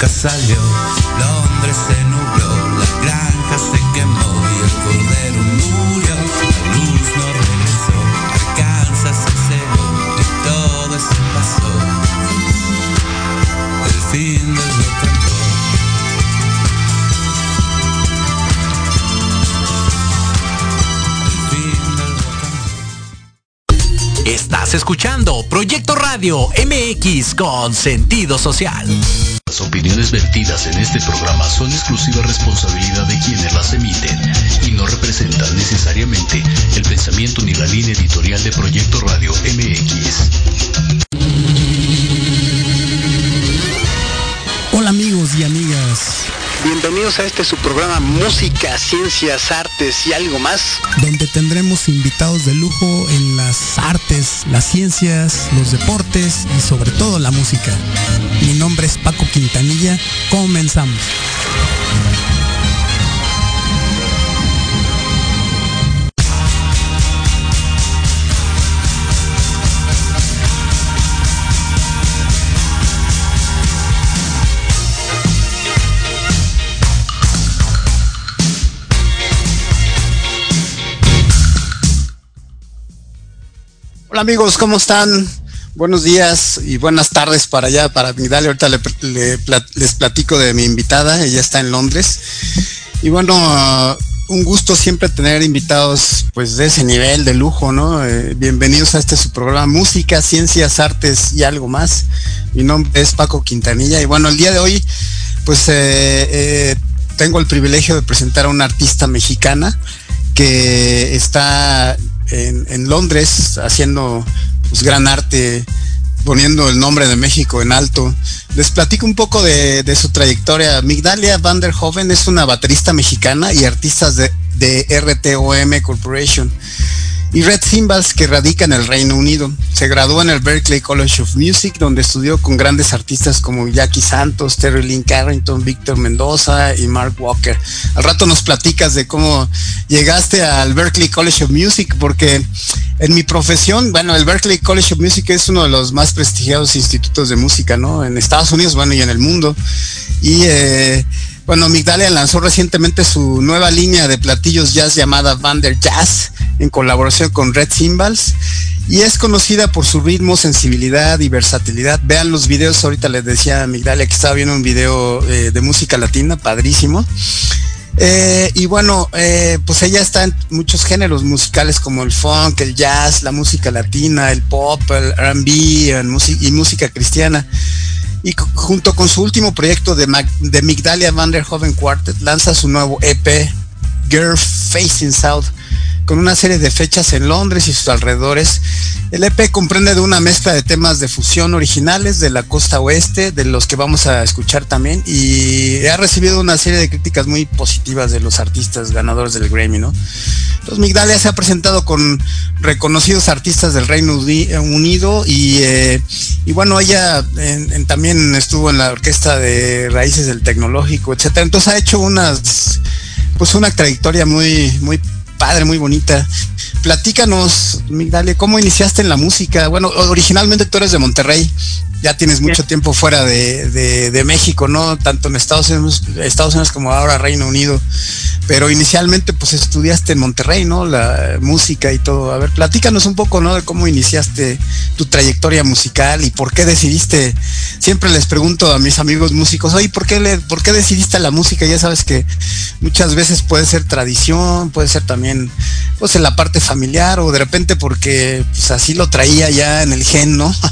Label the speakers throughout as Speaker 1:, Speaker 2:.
Speaker 1: nunca salió, Londres se nubló, la granja se quemó y el cordero murió, la luz no regresó, Arkansas se cegó y todo se pasó. El fin del rock. El fin del rock.
Speaker 2: Estás escuchando Proyecto Radio MX con sentido social.
Speaker 3: Las opiniones vertidas en este programa son exclusiva responsabilidad de quienes las emiten y no representan necesariamente el pensamiento ni la línea editorial de Proyecto Radio MX.
Speaker 4: Hola amigos y amigas,
Speaker 5: Bienvenidos a este su programa Música, Ciencias, Artes y algo más.
Speaker 4: donde tendremos invitados de lujo en las artes, las ciencias, los deportes y sobre todo la música. Mi nombre es Paco Quintanilla, comenzamos.
Speaker 5: Amigos, ¿cómo están? Buenos días y buenas tardes para allá, para Migdalia. Ahorita le- les platico de mi invitada, ella está en Londres. Y bueno, ah, un gusto siempre tener invitados pues de ese nivel de lujo, ¿no? Eh, bienvenidos a este su programa Música, Ciencias, Artes y algo más. Mi nombre es Paco Quintanilla y bueno, el día de hoy pues eh, eh, tengo el privilegio de presentar a una artista mexicana que está en, Londres haciendo pues, gran arte, poniendo el nombre de México en alto. Les platico un poco de, de su trayectoria. Migdalia Van der Hoven es una baterista mexicana y artista de, de RTOM Corporation y Red Cymbals que radica en el Reino Unido. Se graduó en el Berklee College of Music, donde estudió con grandes artistas como Jackie Santos, Terry Lynn Carrington, Víctor Mendoza y Mark Walker. Al rato nos platicas de cómo llegaste al Berklee College of Music, porque en mi profesión, bueno, el Berklee College of Music es uno de los más prestigiados institutos de música, ¿no? En Estados Unidos, bueno, y en el mundo. Y eh, bueno, Migdalia lanzó recientemente su nueva línea de platillos jazz llamada Vander Jazz en colaboración con Red Cymbals y es conocida por su ritmo, sensibilidad y versatilidad. Vean los videos, ahorita les decía a Migdalia que estaba viendo un video eh, de música latina, padrísimo. Eh, y bueno, eh, pues ella está en muchos géneros musicales como el funk, el jazz, la música latina, el pop, el RB y música cristiana. Y junto con su último proyecto de, Mac- de Migdalia Van der Hoven Quartet, lanza su nuevo EP, Girl Facing South, con una serie de fechas en Londres y sus alrededores. El EP comprende de una mezcla de temas de fusión originales de la costa oeste, de los que vamos a escuchar también, y ha recibido una serie de críticas muy positivas de los artistas ganadores del Grammy, ¿no? Entonces Migdalia se ha presentado con reconocidos artistas del Reino Uni- Unido y, eh, y bueno, ella también estuvo en la orquesta de Raíces del Tecnológico, etcétera. Entonces ha hecho unas, pues una trayectoria muy, muy padre, muy bonita. Platícanos, Migdalia, ¿cómo iniciaste en la música? Bueno, originalmente tú eres de Monterrey, ya tienes mucho tiempo fuera de, de- de México, ¿no? Tanto en Estados Unidos, Estados Unidos como ahora Reino Unido. Pero inicialmente pues estudiaste en Monterrey, ¿no? La música y todo. A ver, platícanos un poco, ¿no? De cómo iniciaste tu trayectoria musical y por qué decidiste. Siempre les pregunto a mis amigos músicos, oye, ¿por qué, le, ¿por qué decidiste la música? Ya sabes que muchas veces puede ser tradición, puede ser también pues en la parte familiar o de repente porque pues así lo traía ya en el gen, ¿no?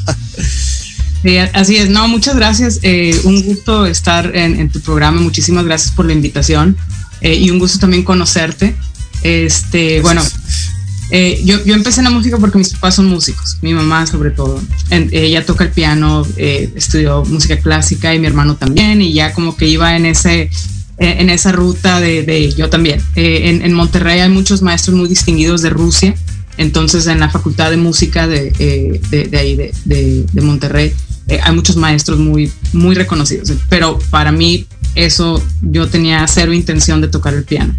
Speaker 6: Sí, así es. No, muchas gracias. Eh, un gusto estar en, en tu programa. Muchísimas gracias por la invitación eh, y un gusto también conocerte. Este, bueno, eh, yo, yo empecé en la música porque mis papás son músicos, mi mamá sobre todo. En- ella toca el piano, eh, estudió música clásica y mi hermano también y ya como que iba en ese en esa ruta de, de yo también. Eh, en, en Monterrey hay muchos maestros muy distinguidos de Rusia, entonces en la Facultad de Música de, eh, de, de ahí, de Monterrey, eh, hay muchos maestros muy, muy reconocidos, pero para mí eso yo tenía cero intención de tocar el piano.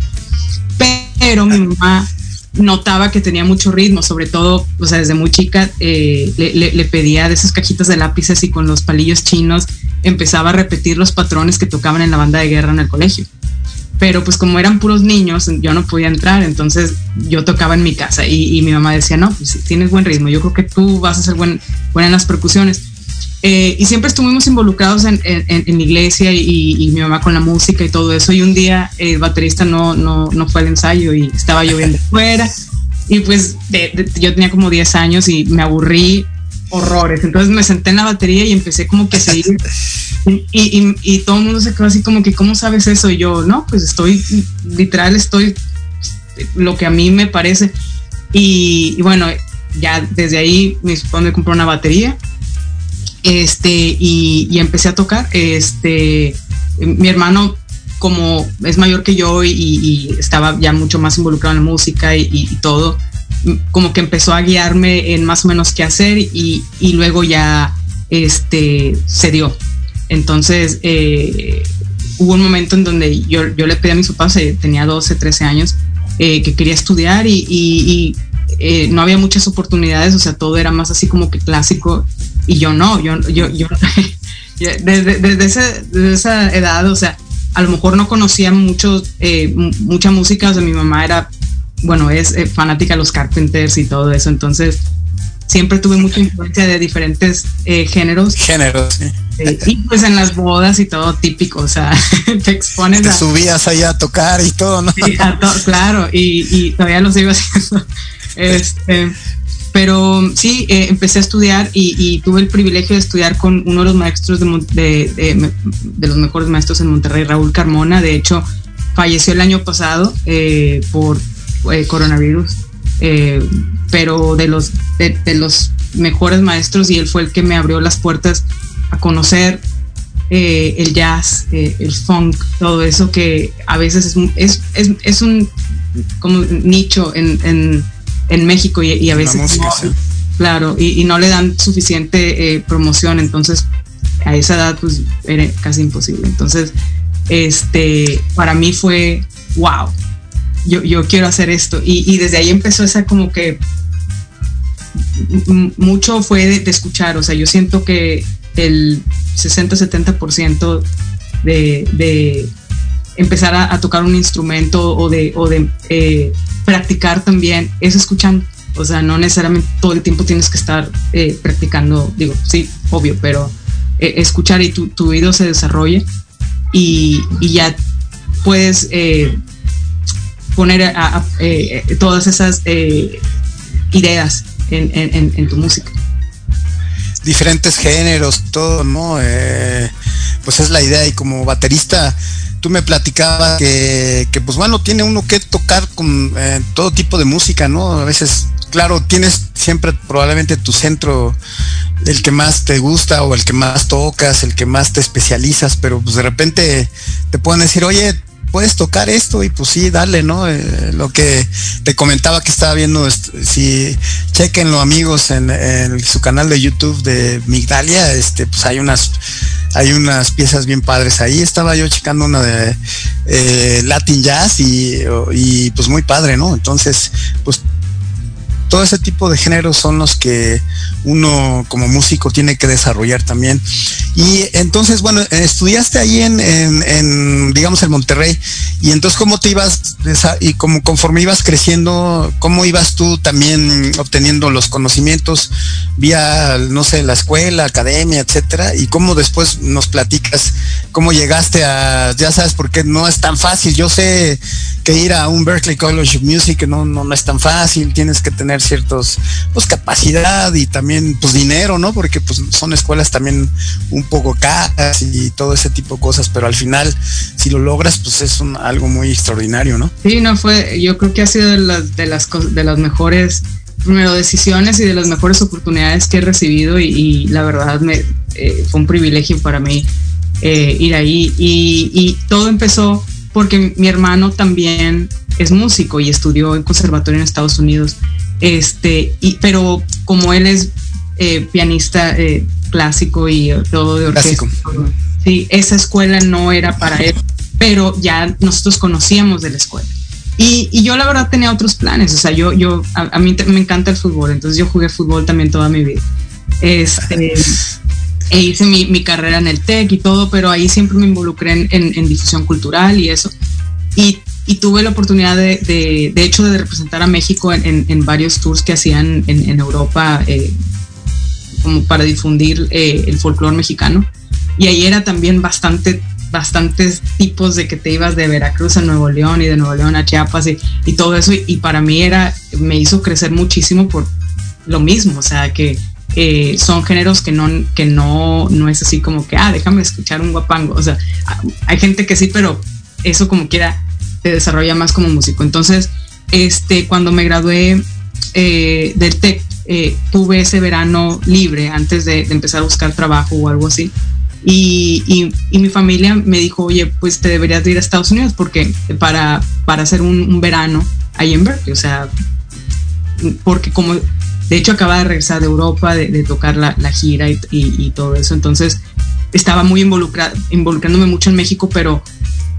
Speaker 6: Pero mi mamá notaba que tenía mucho ritmo, sobre todo, o sea, desde muy chica eh, le, pedía de esas cajitas de lápices y con los palillos chinos empezaba a repetir los patrones que tocaban en la banda de guerra en el colegio. Pero pues como eran puros niños, yo no podía entrar, entonces yo tocaba en mi casa y, mi mamá decía, no, pues tienes buen ritmo, yo creo que tú vas a ser buen, buena en las percusiones. Eh, y siempre estuvimos involucrados en, en, la iglesia y, mi mamá con la música y todo eso. Y un día el baterista no, no, no fue al ensayo y estaba lloviendo fuera. Y pues yo tenía como 10 años y me aburrí horrores. Entonces me senté en la batería y empecé como que a seguir. Y, y, todo el mundo se quedó así como que, ¿cómo sabes eso? Y yo, no, pues estoy, literal, estoy lo que a mí me parece. Y, bueno, ya desde ahí mi papá me compró una batería este, y, empecé a tocar. Este, mi hermano, como es mayor que yo y, estaba ya mucho más involucrado en la música y, todo, como que empezó a guiarme en más o menos qué hacer y, luego ya este, se dio. Entonces, eh, hubo un momento en donde yo, le pedí a mis papás, eh, tenía 12, 13 años, eh, que quería estudiar y, no había muchas oportunidades, o sea, todo era más así como que clásico y yo no, yo, yo, yo desde, desde, esa edad, o sea, a lo mejor no conocía mucho, eh, mucha música, o sea, mi mamá era, bueno, es eh, fanática de los Carpenters y todo eso, entonces siempre tuve mucha influencia de diferentes eh, géneros.
Speaker 5: Géneros, sí.
Speaker 6: y pues en las bodas y todo típico, o sea, te expones
Speaker 5: te subías ahí a tocar y todo, ¿no?
Speaker 6: Sí, claro, y, y, todavía lo sigo haciendo. Este, pero sí, eh, empecé a estudiar y, tuve el privilegio de estudiar con uno de los maestros de, los mejores maestros en Monterrey, Raúl Carmona. De hecho, falleció el año pasado eh, por eh, coronavirus, pero de los, de, los mejores maestros y él fue el que me abrió las puertas a conocer el jazz, el funk, todo eso que a veces es, es, es, un como nicho en México y, a veces claro y, no le dan suficiente eh, promoción entonces a esa edad pues era casi imposible. Entonces este para mí fue wow yo, yo quiero hacer esto y, desde ahí empezó esa como que mucho fue de, escuchar. O sea yo siento que el 60-70% de, de empezar a, tocar un instrumento o de, o de eh, practicar también es escuchando. O sea, no necesariamente todo el tiempo tienes que estar eh, practicando, digo, sí, obvio, pero eh, escuchar y tu, tu, oído se desarrolle y, y ya puedes eh, poner todas esas ideas en, en, en, tu música.
Speaker 5: Diferentes géneros, todo, ¿no? pues es la idea y como baterista tú me platicabas que, que, pues bueno, tiene uno que tocar con eh, todo tipo de música, ¿no? A veces, claro, tienes siempre probablemente tu centro, el que más te gusta o el que más tocas, el que más te especializas, pero pues de repente te pueden decir, oye, puedes tocar esto y pues sí, dale, ¿no? Eh, lo que te comentaba que estaba viendo, si chequenlo amigos en, su canal de YouTube de Migdalia, este, pues hay unas hay unas piezas bien padres ahí. Estaba yo checando una de eh, Latin Jazz y, y, pues muy padre, ¿no? Entonces, pues todo ese tipo de géneros son los que uno como músico tiene que desarrollar también. Y entonces, bueno, estudiaste ahí en, en, digamos, en Monterrey. Y entonces, ¿cómo te ibas, y como conforme ibas creciendo, cómo ibas tú también obteniendo los conocimientos vía, no sé, la escuela, academia, etcétera? Y cómo después nos platicas cómo llegaste a, ya sabes, porque no es tan fácil. Yo sé que ir a un Berkeley College of Music no, no, no es tan fácil, tienes que tener ciertos, pues capacidad y también pues dinero, ¿no? Porque pues son escuelas también un poco caras y todo ese tipo de cosas, pero al final si lo logras pues es un, algo muy extraordinario, ¿no?
Speaker 6: Sí, no fue, yo creo que ha sido de las, de las, de las mejores primero decisiones y de las mejores oportunidades que he recibido y, la verdad me eh, fue un privilegio para mí eh, ir ahí y, y todo empezó porque mi hermano también es músico y estudió en conservatorio en Estados Unidos. Este, y, pero como él es eh, pianista eh, clásico y todo de orquesta. Sí, esa escuela no era para él, pero ya nosotros conocíamos de la escuela. Y, y yo la verdad tenía otros planes, o sea, yo, yo, a, mí me encanta el fútbol, entonces yo jugué fútbol también toda mi vida. Este, e hice mi, mi, carrera en el TEC y todo, pero ahí siempre me involucré en, en, difusión cultural y eso. Y, y tuve la oportunidad de, de, de, hecho, de representar a México en, en varios tours que hacían en, Europa, eh, como para difundir eh, el folclore mexicano. Y ahí era también bastante bastantes tipos de que te ibas de Veracruz a Nuevo León y de Nuevo León a Chiapas y, y todo eso y, para mí era me hizo crecer muchísimo por lo mismo o sea que eh, son géneros que no que no no es así como que ah déjame escuchar un guapango o sea hay gente que sí pero eso como quiera te desarrolla más como músico entonces este cuando me gradué eh, del TEC eh, tuve ese verano libre antes de, empezar a buscar trabajo o algo así. Y, mi familia me dijo, oye, pues te deberías ir a Estados Unidos porque para, para hacer un, verano ahí en Berkeley, o sea, porque como de hecho acaba de regresar de Europa, de, tocar la, gira y, todo eso, entonces estaba muy involucrada, involucrándome mucho en México, pero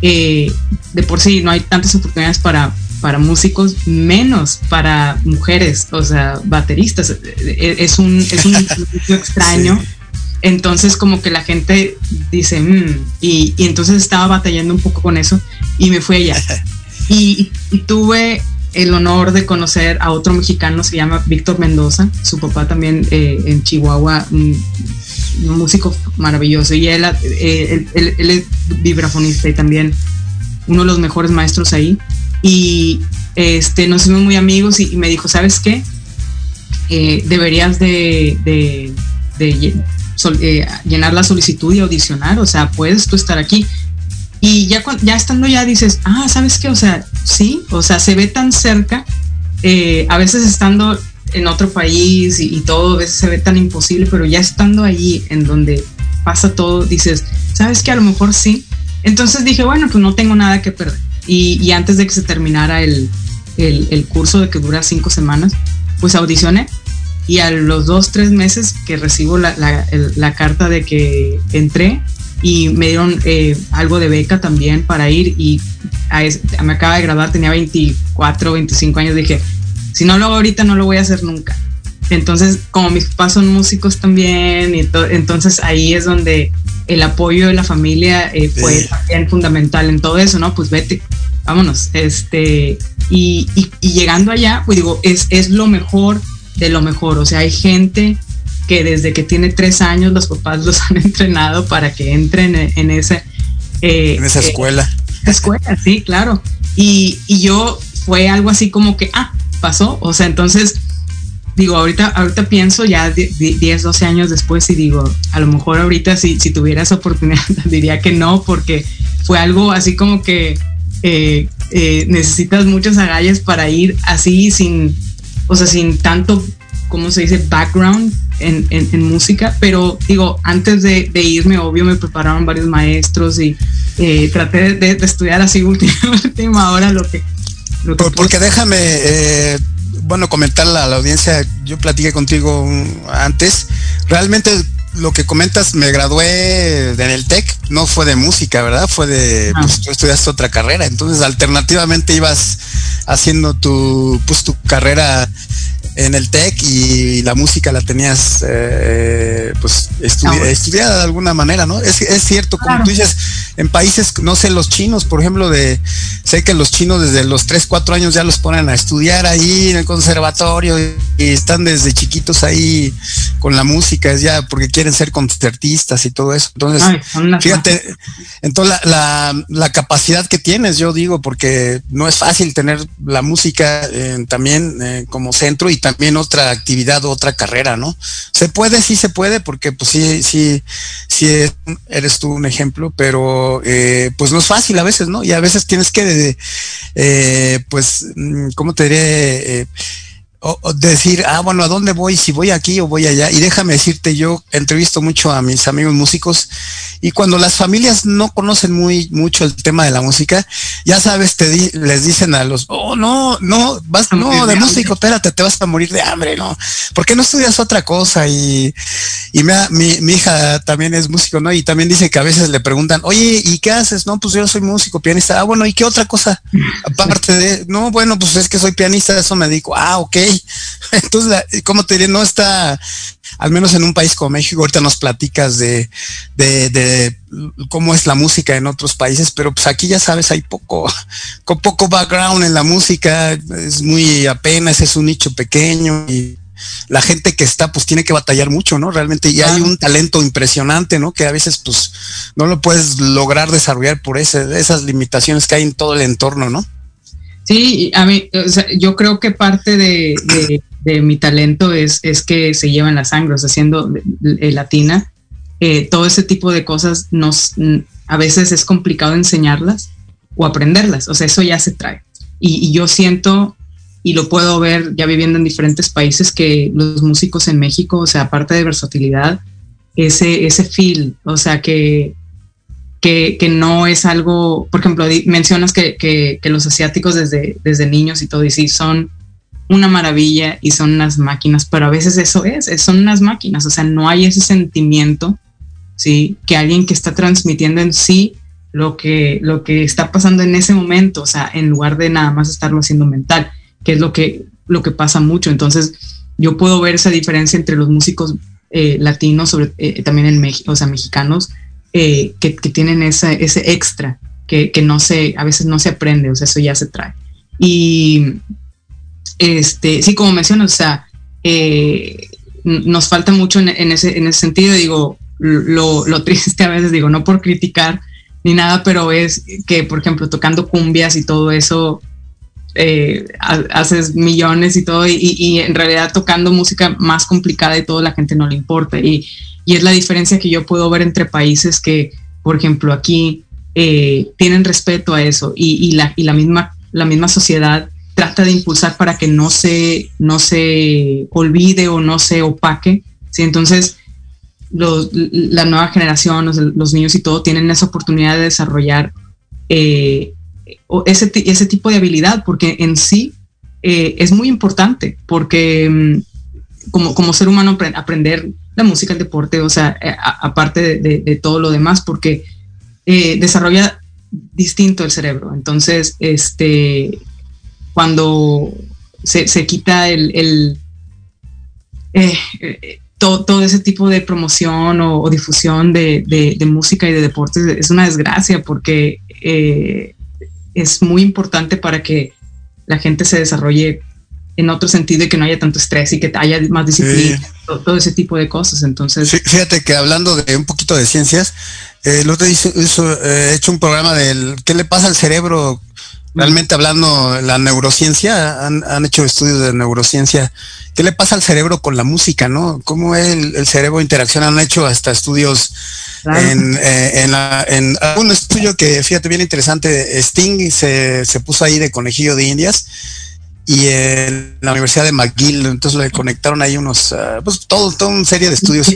Speaker 6: eh, de por sí no hay tantas oportunidades para, para músicos, menos para mujeres, o sea, bateristas. Es un, es un extraño. Entonces como que la gente dice, mm", y, entonces estaba batallando un poco con eso y me fui allá. Y, tuve el honor de conocer a otro mexicano, se llama Víctor Mendoza, su papá también eh, en Chihuahua, un, músico maravilloso, y él, eh, él, él, es vibrafonista y también uno de los mejores maestros ahí y este, nos hicimos muy amigos y, me dijo, ¿sabes qué? Eh, deberías de, de, eh, llenar la solicitud y audicionar, o sea, puedes tú estar aquí. Y ya, ya estando ya dices, ah, ¿sabes qué? O sea, sí, o sea, se ve tan cerca, a veces estando en otro país y, y, todo, a veces se ve tan imposible, pero ya estando allí en donde pasa todo, dices, ¿sabes qué? A lo mejor sí. Entonces dije, bueno, pues no tengo nada que perder y, antes de que se terminara el, curso de que dura cinco semanas, pues audicioné y a los dos, tres meses que recibo la, carta de que entré y me dieron eh, algo de beca también para ir y me acaba de graduar, tenía 24, 25 años, dije, si no lo hago ahorita no lo voy a hacer nunca. Entonces, como mis papás son músicos también, y entonces ahí es donde el apoyo de la familia eh, fue también fundamental en todo eso, ¿no? Pues vete, vámonos. Este, y, llegando allá, pues digo, es, es lo mejor de lo mejor. O sea, hay gente que desde que tiene tres años los papás los han entrenado para que entren en, ese...
Speaker 5: Eh, en esa escuela.
Speaker 6: escuela, sí, claro. Y, y yo fue algo así como que, ah, pasó. O sea, entonces digo, ahorita, ahorita pienso ya 10, 12 años después y digo, a lo mejor ahorita si, si tuviera esa oportunidad diría que no, porque fue algo así como que eh, eh, necesitas muchos agallas para ir así sin, o sea, sin tanto, ¿cómo se dice? Background en, en, música, pero digo, antes de, irme, obvio, me prepararon varios maestros y eh, traté de, estudiar así última, última hora lo que...
Speaker 5: Porque déjame bueno, comentarle a la audiencia, yo platiqué contigo antes, realmente lo que comentas, me gradué en el TEC, no fue de música, ¿verdad? Fue de, ah. pues tú estudiaste otra carrera, entonces alternativamente ibas haciendo tu, pues tu carrera en el TEC y la música la tenías eh, pues estudiada de alguna manera, ¿no? Es, es cierto, como tú dices, en países, no sé, los chinos, por ejemplo, de sé que los chinos desde los 3, 4 años ya los ponen a estudiar ahí en el conservatorio y, están desde chiquitos ahí con la música, es ya porque quieren ser concertistas y todo eso. Entonces, fíjate, entonces la, la, capacidad que tienes, yo digo, porque no es fácil tener la música eh, también eh, como centro y también otra actividad, otra carrera, ¿no? Se puede, sí se puede, porque pues sí, sí, sí eres tú un ejemplo, pero eh, pues no es fácil a veces, ¿no? Y a veces tienes que, eh, pues, mm, ¿cómo te diré? Eh, decir, ah, bueno, ¿a dónde voy? Si voy aquí o voy allá. Y déjame decirte, yo entrevisto mucho a mis amigos músicos Y cuando las familias no conocen muy mucho el tema de la música, ya sabes, te les dicen a los, oh, no, no, vas, no, de músico, espérate, te vas a morir de hambre, ¿no? ¿Por qué no estudias otra cosa? Y, y mi, mi hija también es músico, ¿no? Y también dice que a veces le preguntan, oye, ¿y qué haces? No, pues yo soy músico, pianista. Ah, bueno, ¿y qué otra cosa? Aparte de, no, bueno, pues es que soy pianista, eso me dedico. Ah, ok. Entonces, ¿cómo te diré? No está, al menos en un país como México, ahorita nos platicas de, de, cómo es la música en otros países, pero pues aquí ya sabes, hay poco, con poco background en la música, es muy apenas, es un nicho pequeño y la gente que está pues tiene que batallar mucho, ¿no? Realmente ya hay un talento impresionante, ¿no? Que a veces pues no lo puedes lograr desarrollar por ese, esas limitaciones que hay en todo el entorno, ¿no?
Speaker 6: Sí, a mí, yo creo que parte de, mi talento es, es que se lleva en la sangre, o sea, siendo latina, eh, todo ese tipo de cosas nos, a veces es complicado enseñarlas o aprenderlas, o sea, eso ya se trae. y yo siento y lo puedo ver ya viviendo en diferentes países que los músicos en México, o sea, aparte de versatilidad, ese, ese feel, o sea, que, que, no es algo, por ejemplo, mencionas que, los asiáticos desde, desde niños y todo, y sí, son una maravilla y son unas máquinas, pero a veces eso es, son unas máquinas, o sea, no hay ese sentimiento, ¿sí? Que alguien que está transmitiendo en sí lo que, lo que está pasando en ese momento, o sea, en lugar de nada más estarlo haciendo mental que es lo que, lo que pasa mucho. Entonces, yo puedo ver esa diferencia entre los músicos eh, latinos, sobre, eh, también en México, o sea, mexicanos, eh, que, tienen ese extra que, no se, a veces no se aprende, o sea, eso ya se trae. Y este, sí, como mencionas, o sea, nos falta mucho en, ese, en ese sentido, digo, lo, lo triste a veces, digo, no por criticar ni nada, pero es que, por ejemplo, tocando cumbias y todo eso, eh, haces millones y todo, y, en realidad tocando música más complicada y todo, la gente no le importa. Y, es la diferencia que yo puedo ver entre países que, por ejemplo, aquí eh, tienen respeto a eso y, la, la, misma, la misma sociedad trata de impulsar para que no se, no se olvide o no se opaque. ¿sí? Entonces, la nueva generación, los, niños y todo, tienen esa oportunidad de desarrollar eh, ese, ese tipo de habilidad, porque en sí eh, es muy importante, porque mm, como, como ser humano aprender la música, el deporte, o sea, eh, aparte de, todo lo demás, porque eh, desarrolla distinto el cerebro. Entonces, este, cuando se, quita el, todo, ese tipo de promoción o, difusión de, de, música y de deportes es una desgracia porque es muy importante para que la gente se desarrolle en otro sentido y que no haya tanto estrés y que haya más disciplina, todo, ese tipo de cosas. Entonces,
Speaker 5: fíjate que hablando de un poquito de ciencias, eh, lo te hizo, he hecho un programa del qué le pasa al cerebro. Realmente hablando, la neurociencia, han, hecho estudios de neurociencia. ¿Qué le pasa al cerebro con la música, no? ¿Cómo el, el cerebro interacciona? Han hecho hasta estudios en, eh, en, un estudio que, fíjate, bien interesante, Sting se, se puso ahí de conejillo de indias y en la Universidad de McGill, entonces le conectaron ahí unos, uh, pues todo, toda una serie de estudios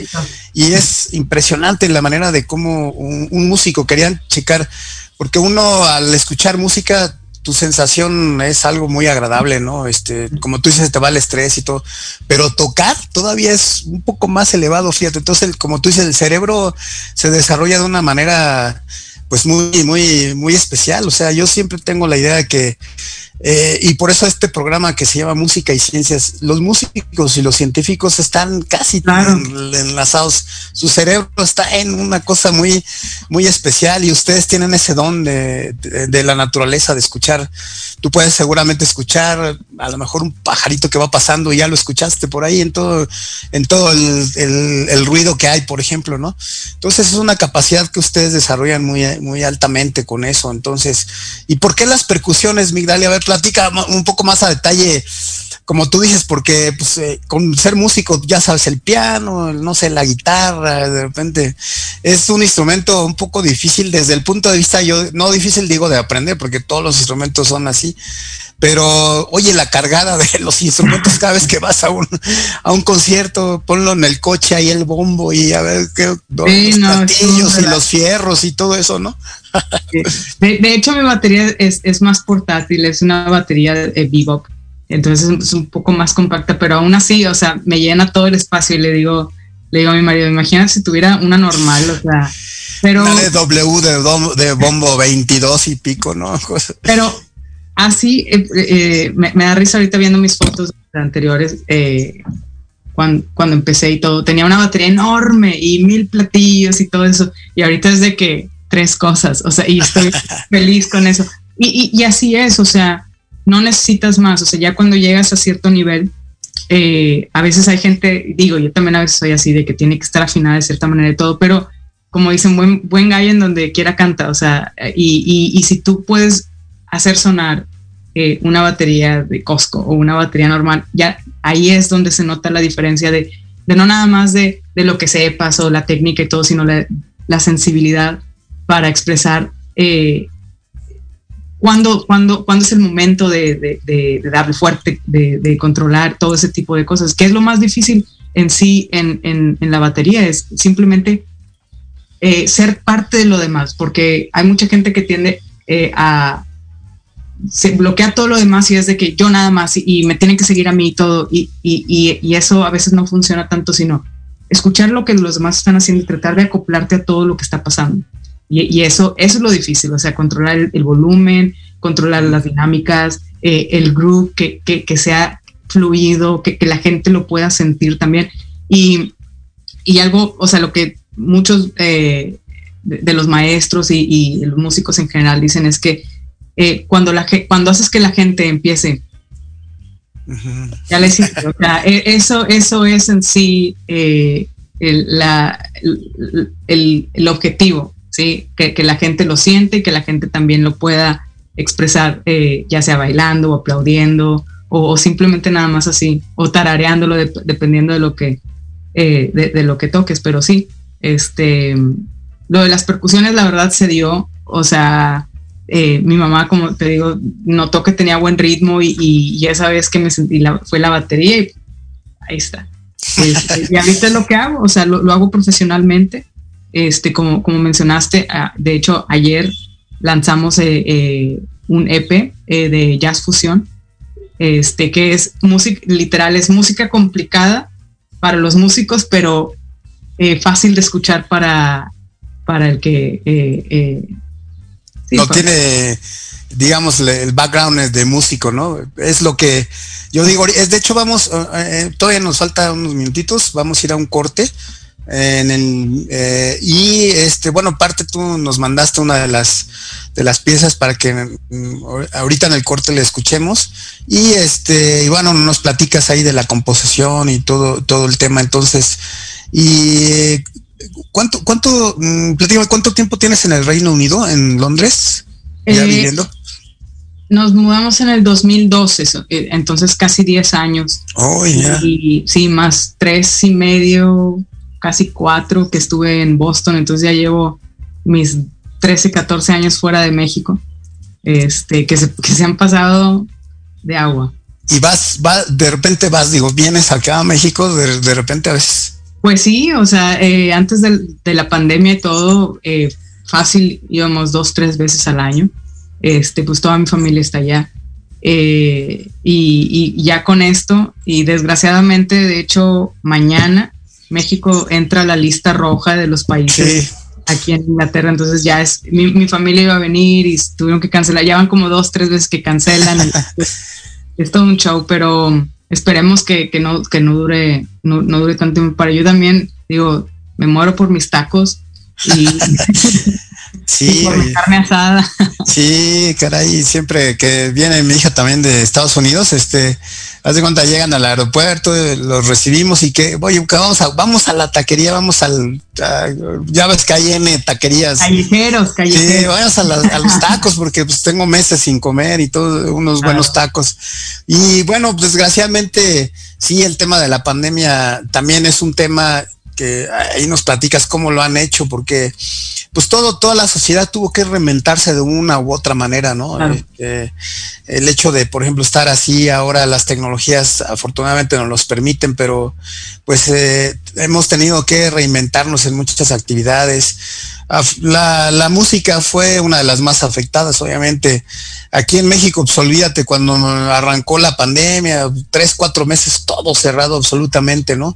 Speaker 5: y es impresionante la manera de cómo un, músico querían checar, porque uno al escuchar música tu sensación es algo muy agradable, ¿no? Este, como tú dices, te va el estrés y todo, pero tocar todavía es un poco más elevado, fíjate. Entonces, como tú dices, el cerebro se desarrolla de una manera, pues muy, muy, muy especial. O sea, yo siempre tengo la idea de que eh, y por eso este programa que se llama Música y Ciencias, los músicos y los científicos están casi enlazados. Su cerebro está en una cosa muy, muy especial y ustedes tienen ese don de, la naturaleza de escuchar. Tú puedes seguramente escuchar a lo mejor un pajarito que va pasando y ya lo escuchaste por ahí en todo, en todo el, ruido que hay, por ejemplo, ¿no? Entonces es una capacidad que ustedes desarrollan muy, muy altamente con eso. Entonces, ¿y por qué las percusiones, Migdalia? A ver, platica un poco más a detalle como tú dices, porque pues, eh, con ser músico ya sabes el piano, no sé, la guitarra, de repente es un instrumento un poco difícil desde el punto de vista, yo no difícil digo de aprender, porque todos los instrumentos son así, pero oye, la cargada de los instrumentos cada vez que vas a un, a un concierto, ponlo en el coche ahí el bombo y a ver qué, los platillos y los fierros y todo eso, ¿no?
Speaker 6: de, hecho, mi batería es, es, más portátil, es una batería de bebop entonces es un poco más compacta, pero aún así, o sea, me llena todo el espacio y le digo, le digo a mi marido, imagina si tuviera una normal, o sea, pero...
Speaker 5: Dale W de, bombo 22 y pico, ¿no?
Speaker 6: pero así, eh, eh, me, da risa ahorita viendo mis fotos anteriores, eh, cuando, cuando, empecé y todo, tenía una batería enorme y mil platillos y todo eso, y ahorita es de que tres cosas, o sea, y estoy feliz con eso. Y, y, y así es, o sea, no necesitas más, o sea, ya cuando llegas a cierto nivel, eh, a veces hay gente, digo, yo también a veces soy así, de que tiene que estar afinada de cierta manera y todo, pero como dicen, buen, buen gallo en donde quiera canta, o sea, y, y, si tú puedes hacer sonar eh, una batería de Costco o una batería normal, ya ahí es donde se nota la diferencia de, de no nada más de, de, lo que sepas o la técnica y todo, sino la, la sensibilidad para expresar eh, cuándo, cuándo, cuándo es el momento de, darle fuerte, de, controlar todo ese tipo de cosas. ¿Qué es lo más difícil en sí en, la batería? Es simplemente eh, ser parte de lo demás, porque hay mucha gente que tiende eh, a se bloquea todo lo demás y es de que yo nada más y, me tienen que seguir a mí y todo y, y, eso a veces no funciona tanto sino escuchar lo que los demás están haciendo y tratar de acoplarte a todo lo que está pasando y, eso, eso es lo difícil, o sea, controlar el, volumen, controlar las dinámicas, eh, el groove, que, sea fluido, que, la gente lo pueda sentir también. Y, algo, o sea, lo que muchos eh, de, los maestros y, los músicos en general dicen es que eh, cuando, la, cuando haces que la gente empiece, ya les o sea, e, eso, eso es en sí el objetivo ¿sí? Que, la gente lo siente, que la gente también lo pueda expresar, eh, ya sea bailando o aplaudiendo o, simplemente nada más así, o tarareándolo dependiendo de lo que, eh, de, lo que toques, pero sí, este, lo de las percusiones la verdad se dio, o sea, eh, mi mamá, como te digo, notó que tenía buen ritmo y, y, esa vez que me sentí, la, fue la batería y ahí está. Este, y ahorita es lo que hago, o sea, lo, lo hago profesionalmente este, como, como mencionaste, ah, de hecho, ayer lanzamos eh, eh, un EP eh, de jazz fusión, este, que es música, literal, es música complicada para los músicos, pero fácil de escuchar para, para el que...
Speaker 5: no tiene, digamos, el background de músico, ¿no? Es lo que yo digo, es de hecho vamos, todavía nos falta unos minutitos, vamos a ir a un corte en el, eh, y este bueno parte tú nos mandaste una de las de las piezas para que mm, ahorita en el corte le escuchemos. Y este y bueno nos platicas ahí de la composición y todo todo el tema. Entonces y cuánto cuánto mm, cuánto tiempo tienes en el Reino Unido en Londres ya eh, viviendo
Speaker 6: nos mudamos en el 2012, eh, entonces casi 10 años.
Speaker 5: Oh,
Speaker 6: y sí, más tres y medio, casi cuatro que estuve en Boston, entonces ya llevo mis 13, 14 años fuera de México, este, que, se, que se han pasado de agua.
Speaker 5: Y vas, va, de repente vas, digo, vienes acá a México, de, repente a veces.
Speaker 6: Pues sí, o sea, eh, antes de, la pandemia y todo, eh, fácil íbamos dos, tres veces al año. Este, pues toda mi familia está allá. Eh, y, y, ya con esto, y desgraciadamente, de hecho, mañana México entra a la lista roja de los países aquí en Inglaterra, entonces ya es, mi, familia iba a venir y tuvieron que cancelar, ya van como dos, tres veces que cancelan, es todo un show, pero esperemos que, no, que no dure, no, dure tanto tiempo. Para yo también, digo, me muero por mis tacos y,
Speaker 5: sí,
Speaker 6: por mi carne asada.
Speaker 5: Sí, caray, siempre que viene mi hija también de Estados Unidos, este, Haz de cuenta, llegan al aeropuerto, los recibimos y que, oye, vamos a, vamos a la taquería, vamos al, ya ves que hay N taquerías.
Speaker 6: Callejeros, callejeros.
Speaker 5: Sí, vayas a, los tacos porque pues tengo meses sin comer y todos unos buenos tacos. Y bueno, pues, desgraciadamente, sí, el tema de la pandemia también es un tema que ahí nos platicas cómo lo han hecho, porque pues todo, toda la sociedad tuvo que reinventarse de una u otra manera, ¿no? Eh, el hecho de, por ejemplo, estar así, ahora las tecnologías afortunadamente nos los permiten, pero pues eh, hemos tenido que reinventarnos en muchas actividades. La, la, música fue una de las más afectadas, obviamente. Aquí en México, pues olvídate, cuando arrancó la pandemia, tres, cuatro meses, todo cerrado absolutamente, ¿no?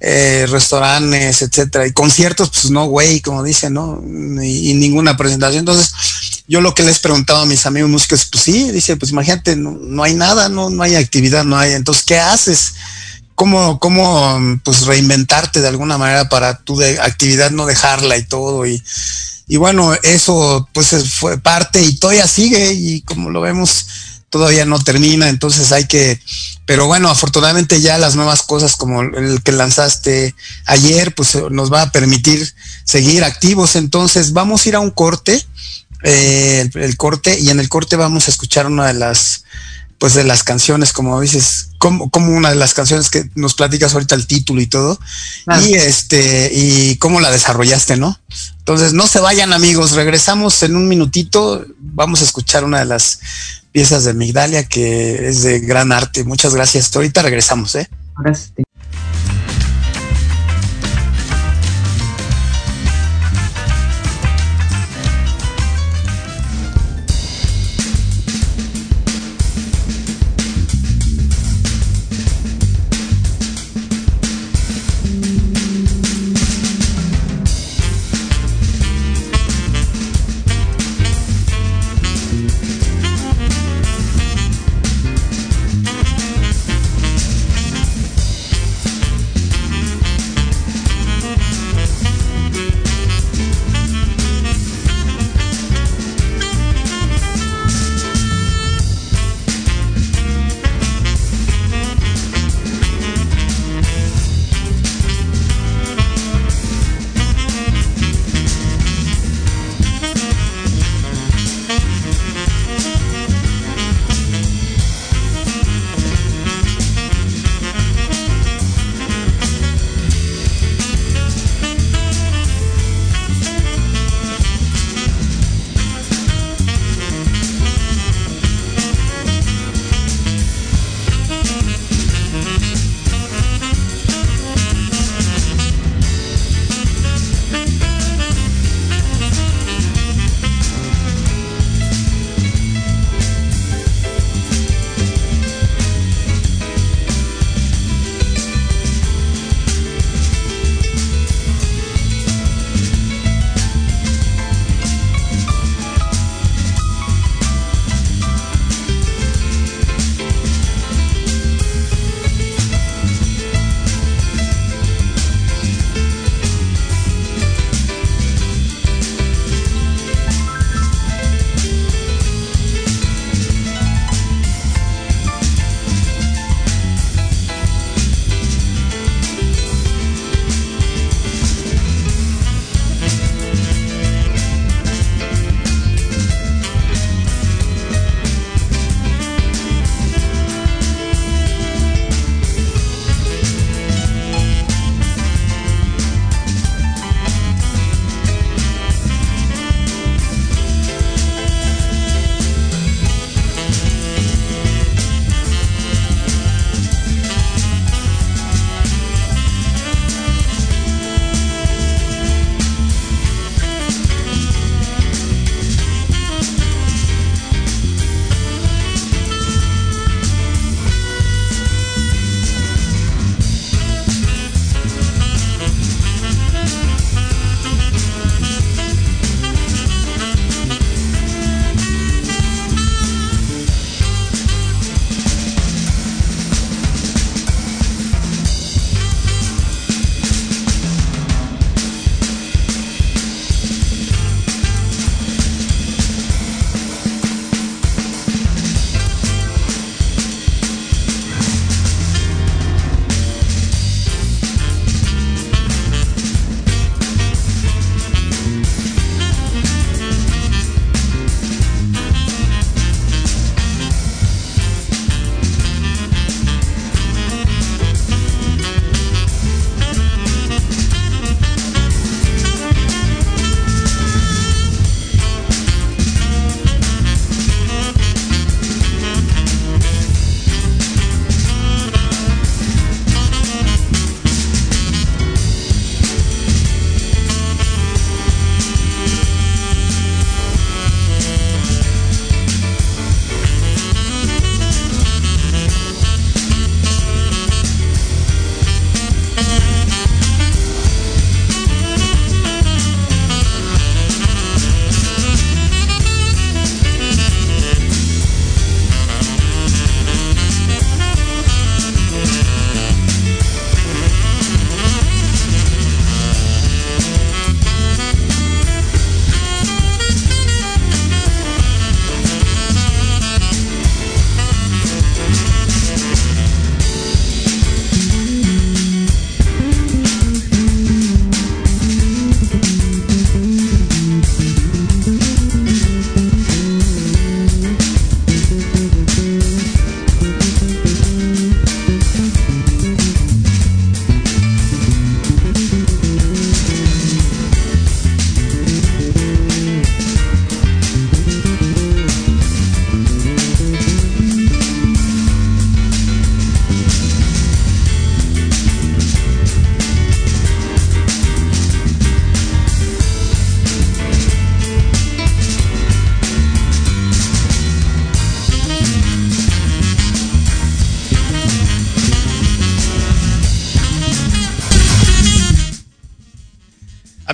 Speaker 5: Eh, restaurantes, etcétera. Y conciertos, pues no, güey, como dicen, ¿no? Y, ninguna presentación. Entonces, yo lo que les preguntaba a mis amigos músicos, pues sí, dice, pues imagínate, no, no hay nada, no, no hay actividad, no hay. Entonces, ¿qué haces? cómo, cómo pues reinventarte de alguna manera para tu actividad no dejarla y todo y, y bueno eso pues fue parte y todavía sigue y como lo vemos todavía no termina entonces hay que pero bueno afortunadamente ya las nuevas cosas como el que lanzaste ayer pues nos va a permitir seguir activos. Entonces vamos a ir a un corte eh, el corte y en el corte vamos a escuchar una de las pues de las canciones, como dices, como, como una de las canciones que nos platicas ahorita el título y todo, y este, y cómo la desarrollaste, ¿no? Entonces, no se vayan amigos, regresamos en un minutito, vamos a escuchar una de las piezas de Migdalia que es de gran arte. Muchas gracias. Ahorita regresamos, ¿eh? Gracias.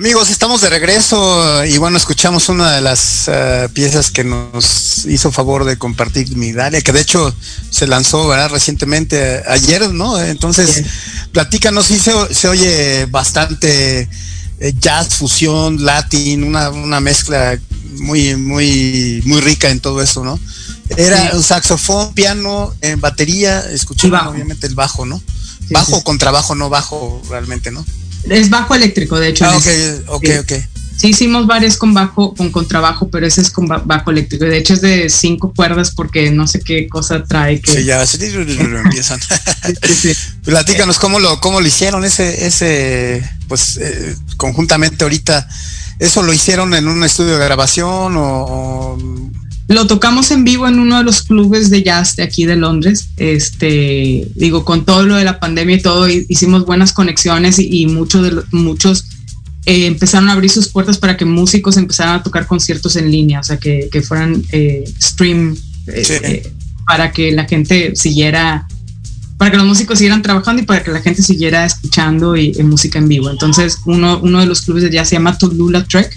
Speaker 5: Amigos, estamos de regreso y bueno, escuchamos una de las uh, piezas que nos hizo favor de compartir Migdalia, que de hecho se lanzó ¿verdad? recientemente ayer, ¿no? Entonces, sí. platícanos, sí se, se oye bastante eh, jazz, fusión, latín, una, una, mezcla muy, muy, muy rica en todo eso, ¿no? Era sí. un saxofón, piano, eh, batería, escuchaba obviamente el bajo, ¿no? Sí, bajo sí, con trabajo, no bajo realmente, ¿no?
Speaker 6: Es bajo eléctrico, de hecho.
Speaker 5: Ah, ok, ok, ok.
Speaker 6: Sí, hicimos varios con bajo, con contrabajo, pero ese es con bajo eléctrico. De hecho es de cinco cuerdas porque no sé qué cosa trae que.
Speaker 5: Sí, ya empiezan. sí, sí, Platícanos cómo lo, cómo lo hicieron ese, ese, pues eh, conjuntamente ahorita. ¿Eso lo hicieron en un estudio de grabación o, o,
Speaker 6: Lo tocamos en vivo en uno de los clubes de jazz de aquí de Londres. Este, digo, con todo lo de la pandemia y todo, hicimos buenas conexiones y, y muchos de los, muchos eh, empezaron a abrir sus puertas para que músicos empezaran a tocar conciertos en línea, o sea, que, que fueran eh, stream eh, sí. para que la gente siguiera, para que los músicos siguieran trabajando y para que la gente siguiera escuchando y, música en vivo. Entonces, uno, uno de los clubes de jazz se llama Tulula Trek.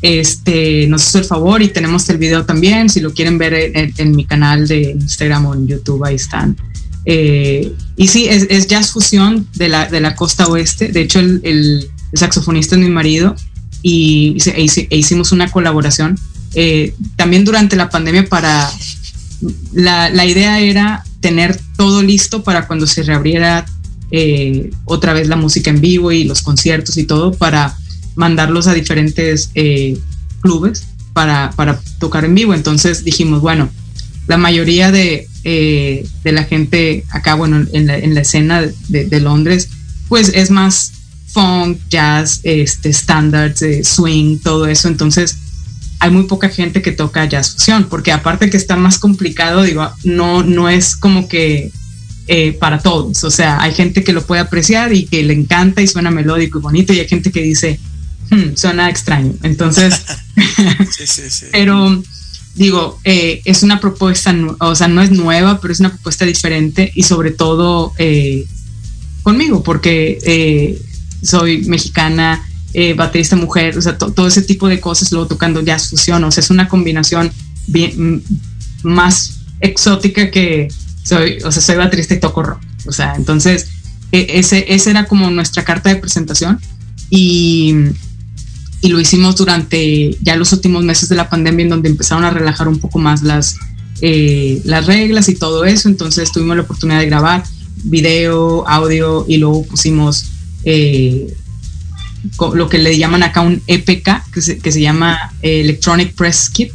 Speaker 6: Este, nos hizo el favor y tenemos el video también. Si lo quieren ver en, mi canal de Instagram o en YouTube, ahí están. Eh, y sí, es, jazz fusión de la, de la costa oeste. De hecho, el saxofonista es mi marido y e, e hicimos una colaboración. Eh, también durante la pandemia para... La, la, idea era tener todo listo para cuando se reabriera eh, otra vez la música en vivo y los conciertos y todo para mandarlos a diferentes eh, clubes para, para, tocar en vivo. Entonces dijimos, bueno, la mayoría de, eh, de la gente acá, bueno, en la, en la escena de, Londres, pues es más funk, jazz, este, standards, eh, swing, todo eso. Entonces hay muy poca gente que toca jazz fusión, porque aparte que está más complicado, digo, no, no es como que eh, para todos. O sea, hay gente que lo puede apreciar y que le encanta y suena melódico y bonito, y hay gente que dice, hmm, suena extraño. Entonces, sí, sí, sí. pero digo, eh, es una propuesta, o sea, no es nueva, pero es una propuesta diferente y sobre todo eh, conmigo, porque eh, soy mexicana, baterista mujer, o sea, to, todo ese tipo de cosas, luego tocando jazz fusión, o sea, es una combinación bien más exótica que soy, o sea, soy baterista y toco rock, o sea, entonces e, ese, ese era como nuestra carta de presentación y, y lo hicimos durante ya los últimos meses de la pandemia en donde empezaron a relajar un poco más las, eh, las reglas y todo eso, entonces tuvimos la oportunidad de grabar video, audio y luego pusimos eh, lo que le llaman acá un EPK, que se, que se llama eh, Electronic Press Kit,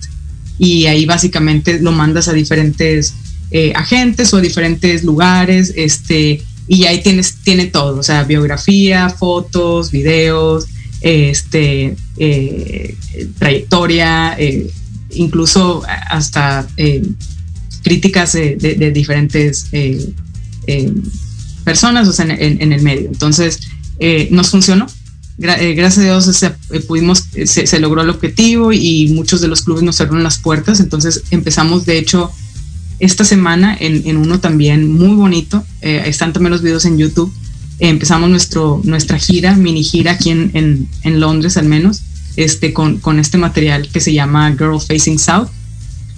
Speaker 6: y ahí básicamente lo mandas a diferentes eh, agentes o a diferentes lugares, este, y ahí tienes, tiene todo, o sea, biografía, fotos, videos, este, eh, trayectoria, eh, incluso hasta eh, críticas de, de, diferentes personas o sea, en, en, el medio. Entonces, nos funcionó, eh, gracias a Dios se, eh, pudimos, se, se, logró el objetivo y muchos de los clubes nos cerraron las puertas. Entonces empezamos, de hecho, esta semana en, en uno también muy bonito. Eh, están también los videos en YouTube. Empezamos nuestro, nuestra gira, mini gira aquí en, en, en Londres al menos, este, con, con, este material que se llama Girl Facing South.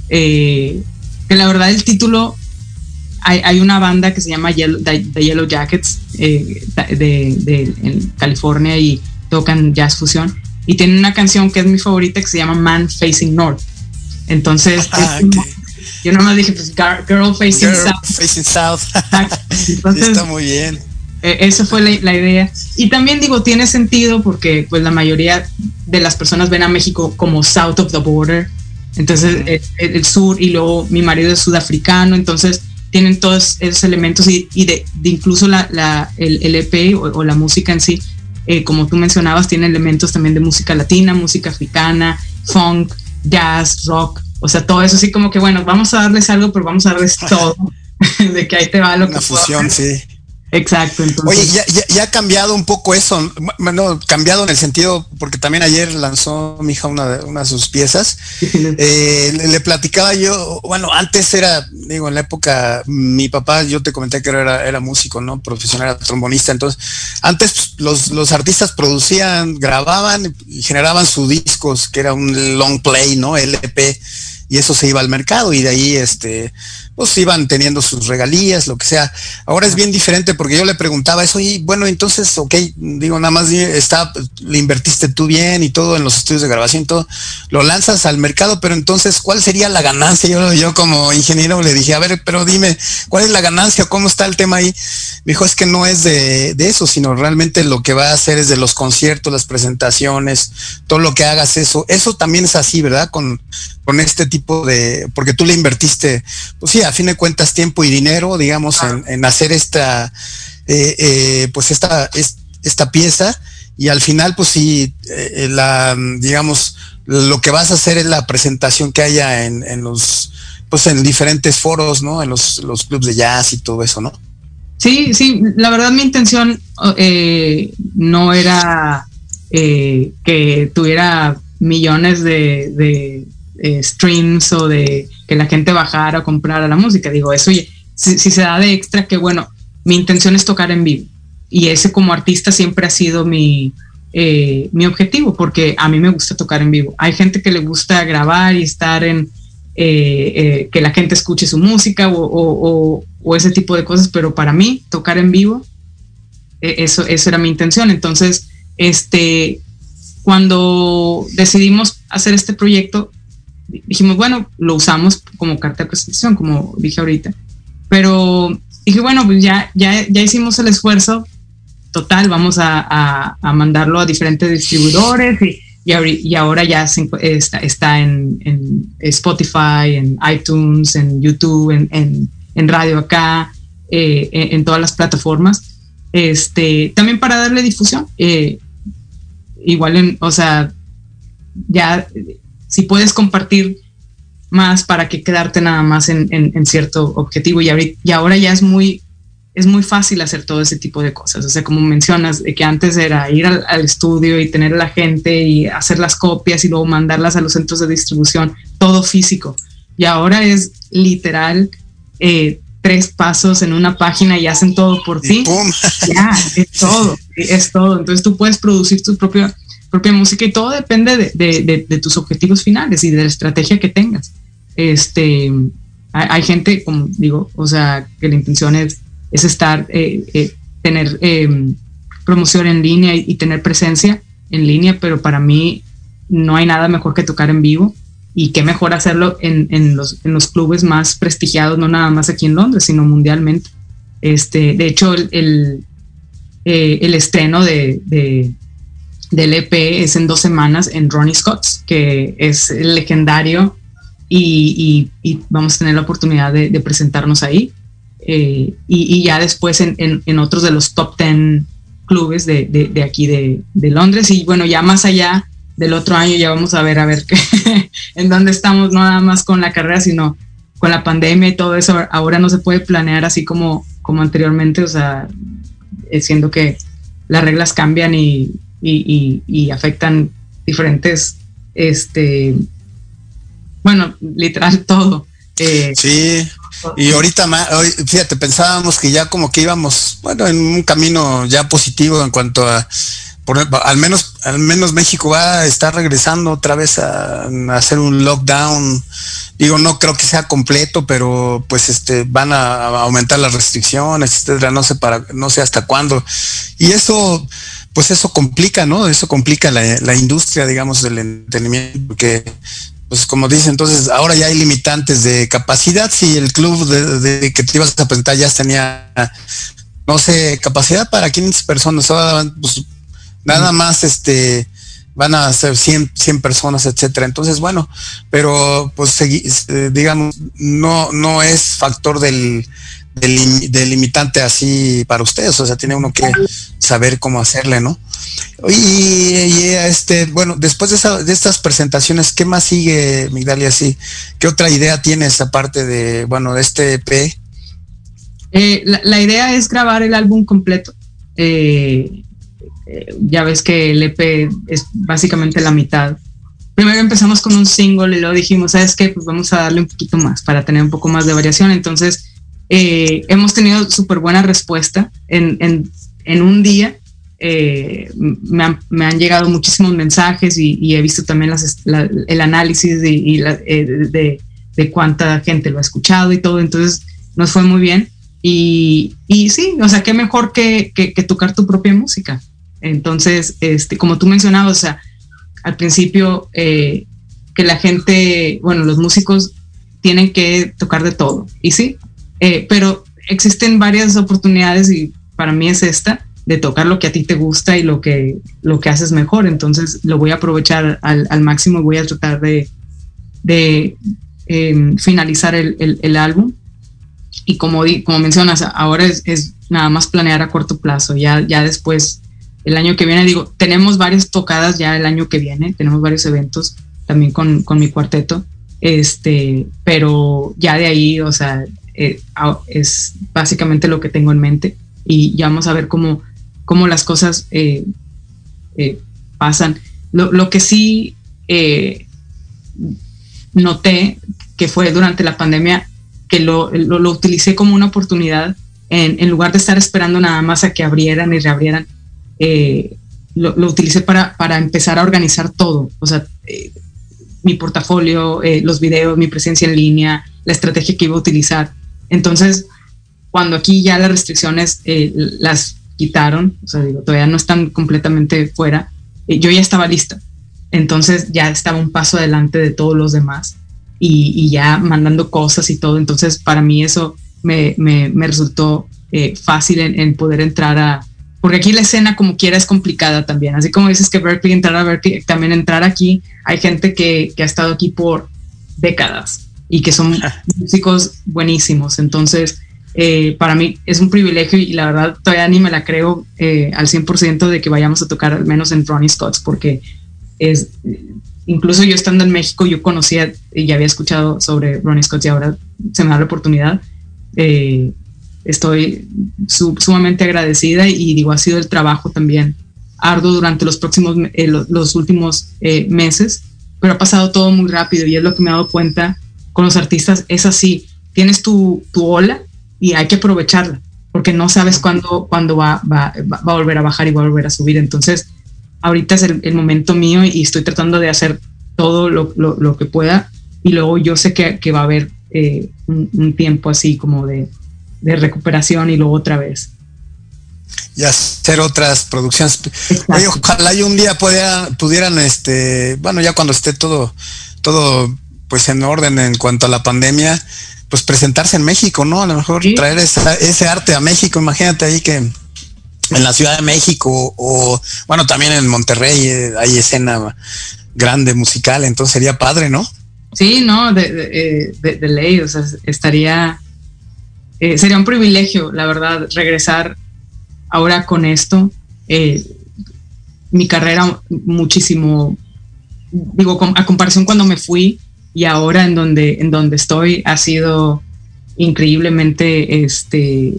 Speaker 6: que la verdad el título hay, hay, una banda que se llama Yellow, The, The Yellow Jackets eh, de, de, en California y tocan jazz fusión. Y tienen una canción que es mi favorita que se llama Man Facing North. Entonces, ah, okay. yo nomás dije, pues, Girl Facing
Speaker 5: Girl
Speaker 6: South.
Speaker 5: Facing South. Entonces, está muy bien.
Speaker 6: Eh, esa fue la, la, idea. Y también digo, tiene sentido porque pues la mayoría de las personas ven a México como South of the Border. Entonces, -huh. el, el, sur y luego mi marido es sudafricano. Entonces, tienen todos esos elementos y, y de, de, incluso la, la, el, el, EP o, o, la música en sí, eh, como tú mencionabas, tiene elementos también de música latina, música africana, funk, jazz, rock, o sea, todo eso así como que, bueno, vamos a darles algo, pero vamos a darles todo, de que ahí te va lo
Speaker 5: Una
Speaker 6: que
Speaker 5: fusión, sí.
Speaker 6: Exacto.
Speaker 5: Oye, ya, ha cambiado un poco eso, bueno, cambiado en el sentido, porque también ayer lanzó mi hija una de, una de sus piezas. Eh, le, platicaba yo, bueno, antes era, digo, en la época, mi papá, yo te comenté que era, era músico, ¿no? Profesional, era trombonista. Entonces, antes los, los artistas producían, grababan y generaban sus discos, que era un long play, ¿no? LP y eso se iba al mercado y de ahí este pues iban teniendo sus regalías, lo que sea. Ahora es bien diferente porque yo le preguntaba eso y bueno, entonces, ok, digo, nada más está, le invertiste tú bien y todo en los estudios de grabación y todo, lo lanzas al mercado, pero entonces, ¿cuál sería la ganancia? Yo, yo como ingeniero le dije, a ver, pero dime, ¿cuál es la ganancia? ¿Cómo está el tema ahí? Me dijo, es que no es de, de eso, sino realmente lo que va a hacer es de los conciertos, las presentaciones, todo lo que hagas eso. Eso también es así, ¿verdad? Con, con este tipo de, porque tú le invertiste, pues sí, a fin de cuentas tiempo y dinero, digamos, en, hacer esta, eh, eh, pues esta, esta pieza y al final, pues sí, eh, la, digamos, lo que vas a hacer es la presentación que haya en, en los, pues en diferentes foros, ¿no? En los, los clubs de jazz y todo eso, ¿no?
Speaker 6: Sí, sí, la verdad mi intención no era que tuviera millones de, eh, streams o de que la gente bajara o comprara la música. Digo, eso si, se da de extra, que bueno, mi intención es tocar en vivo. Y ese como artista siempre ha sido mi, eh, mi objetivo, porque a mí me gusta tocar en vivo. Hay gente que le gusta grabar y estar en, eh, que la gente escuche su música o, o, ese tipo de cosas, pero para mí tocar en vivo, eso, eso era mi intención. Entonces, este, cuando decidimos hacer este proyecto, dijimos, bueno, lo usamos como carta de presentación, como dije ahorita. Pero dije, bueno, pues ya, ya, ya hicimos el esfuerzo total, vamos a, a, mandarlo a diferentes distribuidores y, y, ahora ya está, está en, en, Spotify, en iTunes, en YouTube, en, en, radio acá, eh, en, todas las plataformas. Este, también para darle difusión. Eh, igual en, o sea, ya si puedes compartir más para que quedarte nada más en, cierto objetivo y, y ahora ya es muy es muy fácil hacer todo ese tipo de cosas. O sea, como mencionas, de que antes era ir al, estudio y tener a la gente y hacer las copias y luego mandarlas a los centros de distribución, todo físico. Y ahora es literal eh, tres pasos en una página y hacen todo por ti. Ya, es todo, es todo. Entonces tú puedes producir tu propio propia música y todo depende de, tus objetivos finales y de la estrategia que tengas. Este, hay, gente, como digo, o sea, que la intención es, estar, eh, eh, tener em, promoción en línea y, tener presencia en línea, pero para mí no hay nada mejor que tocar en vivo y qué mejor hacerlo en, los, clubes más prestigiados, no nada más aquí en Londres, sino mundialmente. Este, de hecho, el, el, eh, estreno de, del EP es en dos semanas en Ronnie Scott's, que es legendario y, vamos a tener la oportunidad de, presentarnos ahí. Eh, y, ya después en, otros de los top 10 clubes de, aquí de, Londres. Y bueno, ya más allá del otro año ya vamos a ver a ver qué, en dónde estamos, no nada más con la carrera, sino con la pandemia y todo eso. Ahora no se puede planear así como, como anteriormente, o sea, eh, siendo que las reglas cambian y, y, afectan diferentes, este, bueno, literal todo.
Speaker 5: Eh, sí, y ahorita, fíjate, pensábamos que ya como que íbamos, bueno, en un camino ya positivo en cuanto a, al menos, al menos México va a estar regresando otra vez a, hacer un lockdown. Digo, no creo que sea completo, pero pues este van a, aumentar las restricciones, etcétera, no sé para, no sé hasta cuándo. Y eso, pues eso complica, ¿no? Eso complica la, industria, digamos, del entretenimiento, porque, pues como dice, entonces ahora ya hay limitantes de capacidad. Si el club de, que te ibas a presentar ya tenía, no sé, capacidad para 500 personas, ahora pues nada más este van a ser 100, 100 personas, etcétera. Entonces, bueno, pero pues eh, digamos, no, no es factor del, del, limitante así para ustedes, o sea, tiene uno que saber cómo hacerle, ¿no? Y, este, bueno, después de, estas presentaciones, ¿qué más sigue, Migdalia? Sí, ¿qué otra idea tienes aparte de, bueno, de este EP?
Speaker 6: Eh, la, idea es grabar el álbum completo. Eh, eh, ya ves que el EP es básicamente la mitad. Primero empezamos con un single y luego dijimos, ¿sabes qué? Pues vamos a darle un poquito más para tener un poco más de variación. Entonces, hemos tenido súper buena respuesta. En, en, en un día me, han, me, han, llegado muchísimos mensajes y, he visto también el análisis de, y de, cuánta gente lo ha escuchado y todo. Entonces, nos fue muy bien. Y, y sí, o sea, qué mejor que, tocar tu propia música. Entonces, este, como tú mencionabas, al principio eh, que la gente, bueno, los músicos tienen que tocar de todo. Y sí, eh, pero existen varias oportunidades y para mí es esta de tocar lo que a ti te gusta y lo que, lo que haces mejor. Entonces lo voy a aprovechar al, al máximo voy a tratar de, de em, finalizar el, el, el, álbum. Y como, como mencionas, ahora es, nada más planear a corto plazo, ya, ya después, el año que viene, digo, tenemos varias tocadas ya el año que viene, tenemos varios eventos también con, con mi cuarteto, este, pero ya de ahí, o sea, eh, es básicamente lo que tengo en mente y ya vamos a ver cómo, cómo las cosas eh, eh, pasan. Lo, lo, que sí noté que fue durante la pandemia que lo, lo, utilicé como una oportunidad en, en, lugar de estar esperando nada más a que abrieran y reabrieran, eh, lo, lo, utilicé para, para, empezar a organizar todo, o sea, eh, mi portafolio, eh, los videos, mi presencia en línea, la estrategia que iba a utilizar. Entonces, cuando aquí ya las restricciones las quitaron, o sea, digo, todavía no están completamente fuera, yo ya estaba lista. Entonces ya estaba un paso adelante de todos los demás y, ya mandando cosas y todo. Entonces, para mí eso me, me, me resultó eh, fácil en, poder entrar a... Porque aquí la escena como quiera es complicada también. Así como dices que Berkeley, entrar a Berkeley, también entrar aquí, hay gente que, que ha estado aquí por décadas y que son músicos buenísimos. Entonces, eh, para mí es un privilegio y la verdad todavía ni me la creo eh, al 100% de que vayamos a tocar al menos en Ronnie Scott's porque es incluso yo estando en México, yo conocía y había escuchado sobre Ronnie Scott y ahora se me da la oportunidad. Eh, estoy sumamente agradecida y digo, ha sido el trabajo también arduo durante los próximos, eh, los, últimos eh, meses, pero ha pasado todo muy rápido y es lo que me he dado cuenta con los artistas, es así, tienes tu, tu ola y hay que aprovecharla, porque no sabes cuándo, cuándo va, va, va, a volver a bajar y va a volver a subir. Entonces, ahorita es el, momento mío y estoy tratando de hacer todo lo, lo, que pueda y luego yo sé que, que va a haber eh, un, tiempo así como de, de, recuperación y luego otra vez.
Speaker 5: Y hacer otras producciones. Oye, ojalá un día pudiera, pudieran, este, bueno, ya cuando esté todo, todo pues en orden en cuanto a la pandemia, pues presentarse en México, ¿no? A lo mejor traer ese arte a México, imagínate ahí que en la Ciudad de México o, bueno, también en Monterrey eh, hay escena grande musical, entonces sería padre, ¿no?
Speaker 6: Sí, no, de, de, de, ley, o sea, estaría, eh, sería un privilegio, la verdad, regresar ahora con esto. Eh, mi carrera muchísimo, digo, a comparación cuando me fui y ahora en donde, en donde estoy, ha sido increíblemente, este,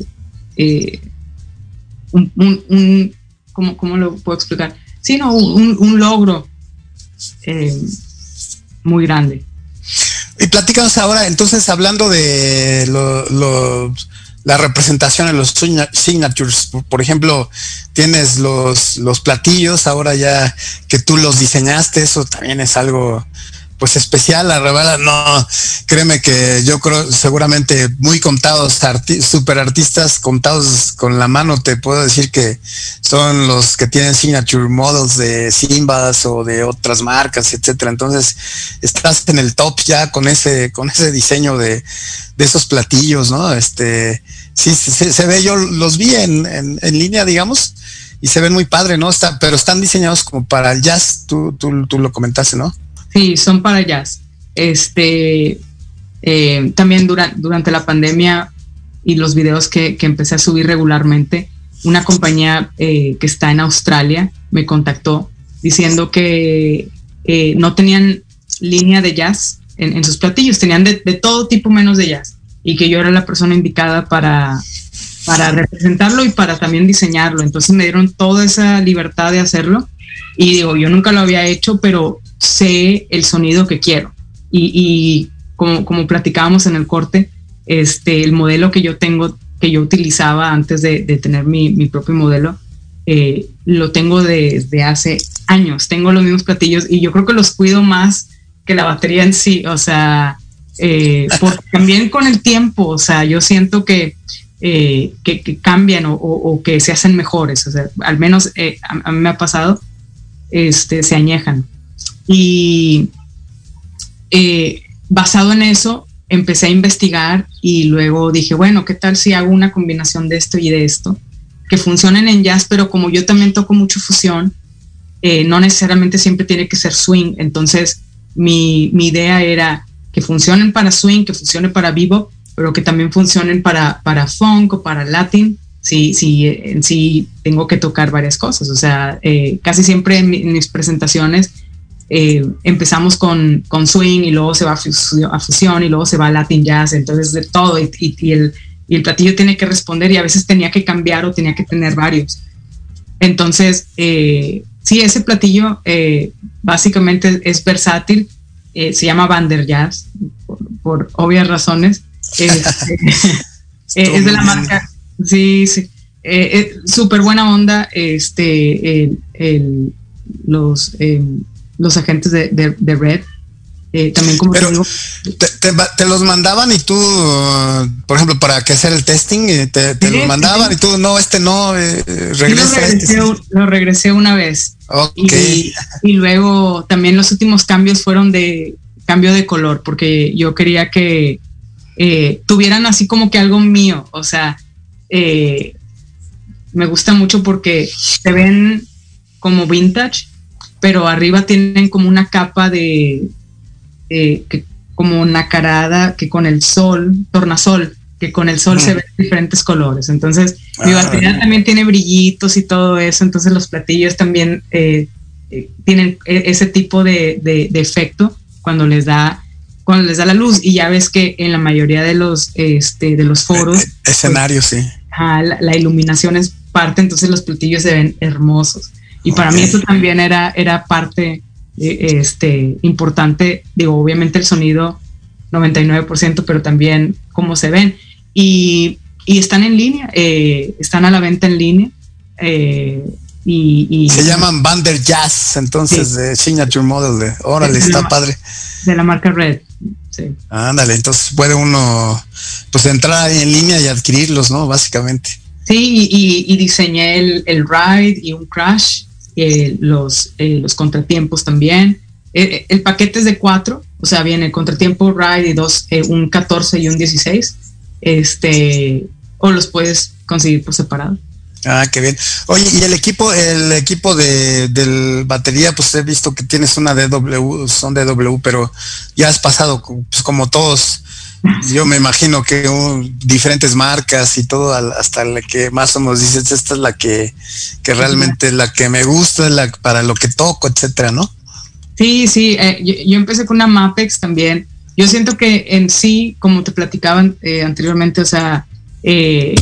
Speaker 6: un, un, ¿cómo, lo puedo explicar? Sí, no, un, logro eh, muy grande.
Speaker 5: Y platícanos ahora, entonces, hablando de la representación en los signatures, por ejemplo, tienes los, los platillos, ahora ya que tú los diseñaste, eso también es algo pues especial, la revela, no, créeme que yo creo seguramente muy contados, super artistas contados con la mano, te puedo decir que son los que tienen signature models de Simbas o de otras marcas, etcétera. Entonces, estás en el top ya con ese, con ese diseño de, de esos platillos, ¿no? Este, sí, se, se ve, yo los vi en, en, en, línea, digamos, y se ven muy padre, ¿no? Está, pero están diseñados como para el jazz, tú, tú, tú lo comentaste, ¿no?
Speaker 6: Sí, son para jazz. Este, eh, también durante la pandemia y los videos que, empecé a subir regularmente, una compañía eh, que está en Australia me contactó diciendo que eh, no tenían línea de jazz en, sus platillos, tenían de, todo tipo menos de jazz y que yo era la persona indicada para, para representarlo y para también diseñarlo. Entonces me dieron toda esa libertad de hacerlo y digo, yo nunca lo había hecho, pero sé el sonido que quiero. Y, como, como platicábamos en el corte, este, el modelo que yo tengo, que yo utilizaba antes de, tener mi, mi, propio modelo, eh, lo tengo desde hace años. Tengo los mismos platillos y yo creo que los cuido más que la batería en sí. O sea, eh, también con el tiempo, o sea, yo siento que, eh, que, cambian o, que se hacen mejores. O sea, al menos a, mí me ha pasado, este, se añejan. Y basado en eso, empecé a investigar y luego dije, bueno, ¿qué tal si hago una combinación de esto y de esto? Que funcionen en jazz, pero como yo también toco mucho fusión, eh, no necesariamente siempre tiene que ser swing. Entonces, mi, idea era que funcionen para swing, que funcionen para vivo, pero que también funcionen para, para funk o para latin, si, si en sí tengo que tocar varias cosas. O sea, eh, casi siempre en mis presentaciones eh, empezamos con, con, swing y luego se va a fusión, y luego se va a latin jazz, entonces de todo y, y, el, y, el, platillo tiene que responder y a veces tenía que cambiar o tenía que tener varios. Entonces, eh, sí, ese platillo eh, básicamente es versátil, eh, se llama Bander Jazz por, obvias razones. Este, es de la marca, sí, sí. Súper buena onda, este, el, los los agentes de, de, Red. Eh, también como
Speaker 5: Pero te, los mandaban y tú, por ejemplo, para que hacer el testing, eh, te, te los mandaban y tú, no, este no, eh, regresa.
Speaker 6: lo,
Speaker 5: este,
Speaker 6: regresé, lo regresé una vez. Y, y, luego también los últimos cambios fueron de cambio de color, porque yo quería que tuvieran así como que algo mío, o sea, me gusta mucho porque se ven como vintage, pero arriba tienen como una capa de, que, como nacarada que con el sol, tornasol, que con el sol se ven diferentes colores. Entonces, mi ah, batería también tiene brillitos y todo eso, entonces los platillos también eh, eh, tienen e, ese tipo de, de, efecto cuando les da cuando les da la luz. Y ya ves que en la mayoría de los este de los foros
Speaker 5: e, e, escenarios sí.
Speaker 6: la, la, iluminación es parte entonces los platillos se ven hermosos y para mí eso también era, era parte este, importante, digo, obviamente el sonido 99%, pero también cómo se ven. Y, y están en línea, eh, están a la venta en línea. Eh, y,
Speaker 5: se llaman Bander Jazz, entonces, de Signature Model. De, órale, está padre.
Speaker 6: De la marca Red. Sí.
Speaker 5: Ándale, entonces puede uno pues entrar ahí en línea y adquirirlos, ¿no? Básicamente.
Speaker 6: Sí, y, y diseñé el, el, ride y un crash eh, los, eh, los contratiempos también. Eh, el paquete es de cuatro, o sea, viene el contratiempo ride y dos, un 14 y un 16. Este, o los puedes conseguir por separado.
Speaker 5: Ah, qué bien. Oye, y el equipo, el equipo de del batería, pues he visto que tienes una DW, son DW, pero ya has pasado, pues como todos, yo me imagino que diferentes marcas y todo hasta la que más o menos dices esta es la que, que realmente es la que me gusta la, para lo que toco etcétera no
Speaker 6: sí sí eh, yo, empecé con una Mapex también. Yo siento que en sí como te platicaban eh, anteriormente o sea eh,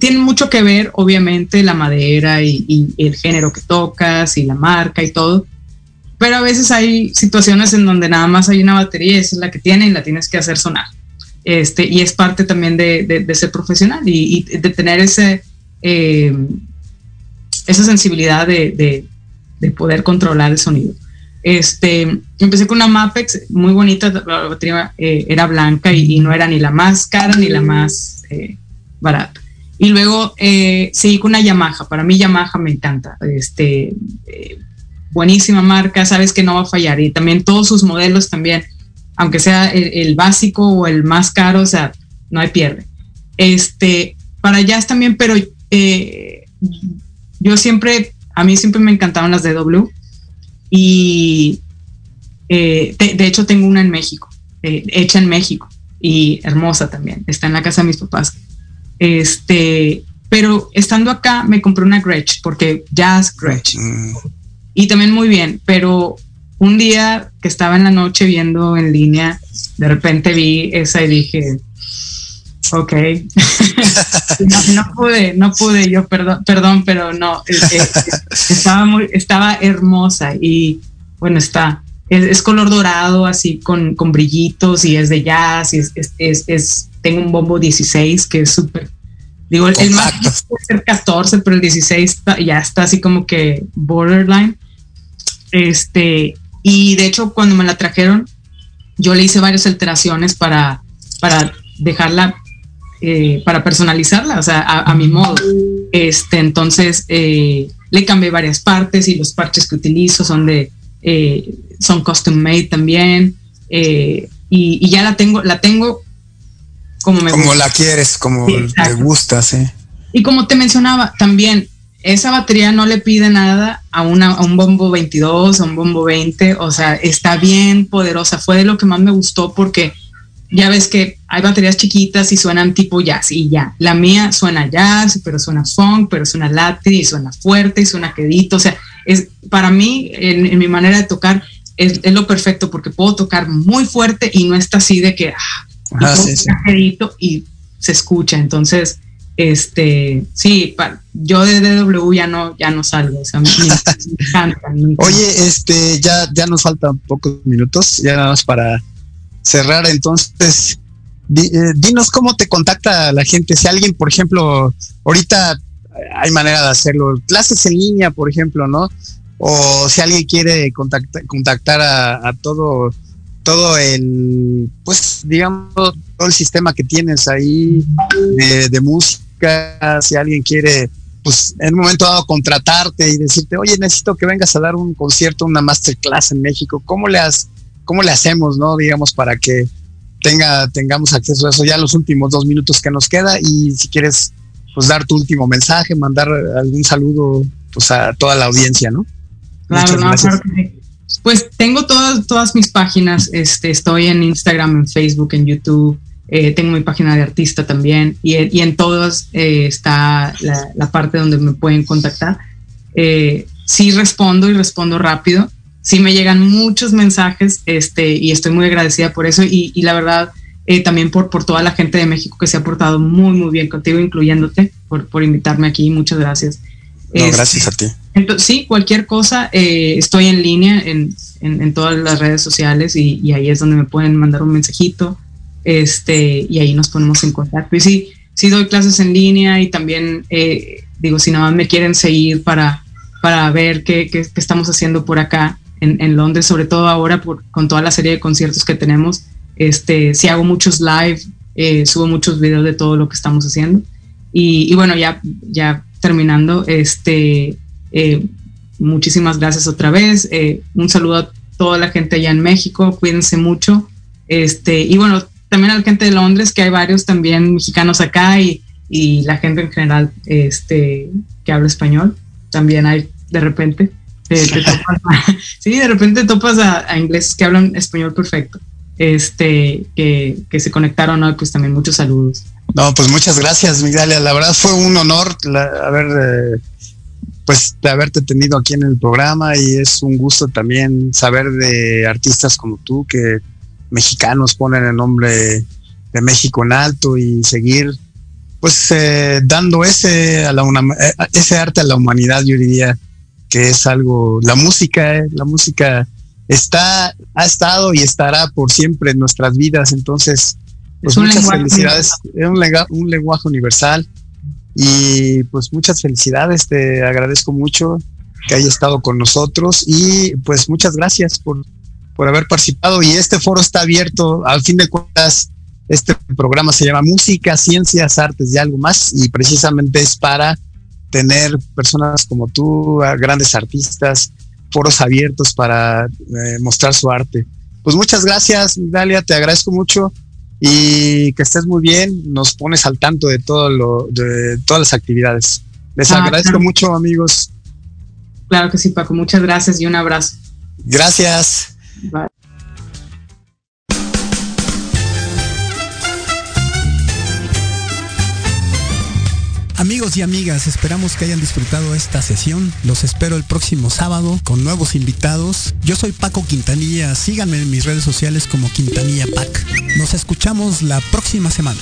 Speaker 6: tiene mucho que ver obviamente la madera y el género que tocas y la marca y todo pero a veces hay situaciones en donde nada más hay una batería y esa es la que tiene y la tienes que hacer sonar. Este, y es parte también de, ser profesional y, de tener ese, eh, esa sensibilidad de, poder controlar el sonido. Este, empecé con una Mapex muy bonita, la batería eh, era blanca y, no era ni la más cara ni la más eh, barata. Y luego seguí con una Yamaha, para mí Yamaha me encanta. Este, buenísima marca, sabes que no va a fallar. Y también todos sus modelos también, aunque sea el, básico o el más caro, o sea, no hay pierde. Este, para jazz también, pero eh, yo siempre, a mí siempre me encantaban las DW y eh, de, hecho tengo una en México, eh, hecha en México y hermosa también, está en la casa de mis papás. Este, pero estando acá me compré una Gretsch porque jazz Gretsch. Mm y también muy bien, pero un día que estaba en la noche viendo en línea, de repente vi esa y dije, Ok. no, pude, no pude, yo perdón, perdón, pero no, eh, eh, estaba muy, estaba hermosa y bueno, está, es, color dorado, así con, con, brillitos y es de jazz y es, es, es tengo un bombo 16 que es súper, digo, el, más puede ser 14, pero el 16 ya está así como que borderline. Este, y de hecho cuando me la trajeron, yo le hice varias alteraciones para, para dejarla eh, para personalizarla, o sea, a, mi modo. Este, entonces, eh, le cambié varias partes y los parches que utilizo son de, eh, son custom made también. Y, ya la tengo, la tengo como me
Speaker 5: Como la quieres, como te gusta, sí.
Speaker 6: Y como te mencionaba, también esa batería no le pide nada a, una, a un bombo 22, a un bombo 20, o sea, está bien poderosa. Fue de lo que más me gustó porque ya ves que hay baterías chiquitas y suenan tipo jazz y ya. La mía suena jazz, pero suena funk, pero suena latin y suena fuerte y suena quedito. O sea, es para mí, en, mi manera de tocar, es, lo perfecto porque puedo tocar muy fuerte y no está así de que ah, quedito y se escucha. Entonces, este, sí, yo de DW ya no, ya no salgo. O encanta,
Speaker 5: Oye, este, ya, ya nos faltan pocos minutos, ya nada más para cerrar, entonces, eh, dinos cómo te contacta la gente. Si alguien, por ejemplo, ahorita hay manera de hacerlo, clases en línea, por ejemplo, ¿no? O si alguien quiere contactar, contactar a, todo, todo el, pues, digamos, todo el sistema que tienes ahí de, música, si alguien quiere pues en un momento dado contratarte y decirte, oye, necesito que vengas a dar un concierto, una masterclass en México, ¿cómo le has, cómo le hacemos, no? Digamos, para que tenga, tengamos acceso a eso ya los últimos dos minutos que nos queda y si quieres, pues dar tu último mensaje, mandar algún saludo, pues a toda la audiencia, ¿no?
Speaker 6: Claro, no, claro que sí. Pues tengo todas, todas mis páginas, este, estoy en Instagram, en Facebook, en YouTube, eh, tengo mi página de artista también y, y en todas eh, está la, la, parte donde me pueden contactar. Eh, sí respondo y respondo rápido sí me llegan muchos mensajes este, y estoy muy agradecida por eso y, la verdad eh, también por, por toda la gente de México que se ha portado muy, muy bien contigo, incluyéndote, por, por invitarme aquí. Muchas gracias.
Speaker 5: No, gracias a ti.
Speaker 6: Entonces, sí, cualquier cosa, eh, estoy en línea en, en, todas las redes sociales y, y, ahí es donde me pueden mandar un mensajito este, y ahí nos ponemos en contacto. Y sí, sí doy clases en línea y también, eh, digo, si nada más me quieren seguir para, para ver qué, qué, qué estamos haciendo por acá, en, Londres, sobre todo ahora por, con toda la serie de conciertos que tenemos. Este, si hago muchos live, eh, subo muchos videos de todo lo que estamos haciendo. Y, bueno, ya, ya terminando, este, eh, muchísimas gracias otra vez. Eh, un saludo a toda la gente allá en México, cuídense mucho. Este, y bueno, también a la gente de Londres, que hay varios también mexicanos acá y, y la gente en general este, que habla español, también hay de repente. sí, de repente topas a, ingleses que hablan español perfecto, este, que, que se conectaron hoy, pues también muchos saludos.
Speaker 5: No, pues muchas gracias, Migdalia. La verdad fue un honor haber, eh, pues, de haberte tenido aquí en el programa y es un gusto también saber de artistas como tú que mexicanos ponen el nombre de México en alto y seguir, pues, eh, dando ese a la eh, ese arte a la humanidad, yo diría que es algo, la música, eh, la música está, ha estado y estará por siempre en nuestras vidas, entonces, pues muchas felicidades, es un, un lenguaje universal. Y pues muchas felicidades, te agradezco mucho que haya estado con nosotros y pues muchas gracias por, por haber participado y este foro está abierto, al fin de cuentas, este programa se llama Música, Ciencias, Artes y algo más y precisamente es para tener personas como tú, grandes artistas, foros abiertos para eh, mostrar su arte. Pues muchas gracias, Dalia, te agradezco mucho y que estés muy bien. Nos pones al tanto de todo lo, de todas las actividades. Les ah, agradezco mucho, amigos.
Speaker 6: Claro que sí, Paco. Muchas gracias y un abrazo.
Speaker 5: Gracias.
Speaker 4: Amigos y amigas, esperamos que hayan disfrutado esta sesión. Los espero el próximo sábado con nuevos invitados. Yo soy Paco Quintanilla. Síganme en mis redes sociales como Quintanilla Pac. Nos escuchamos la próxima semana.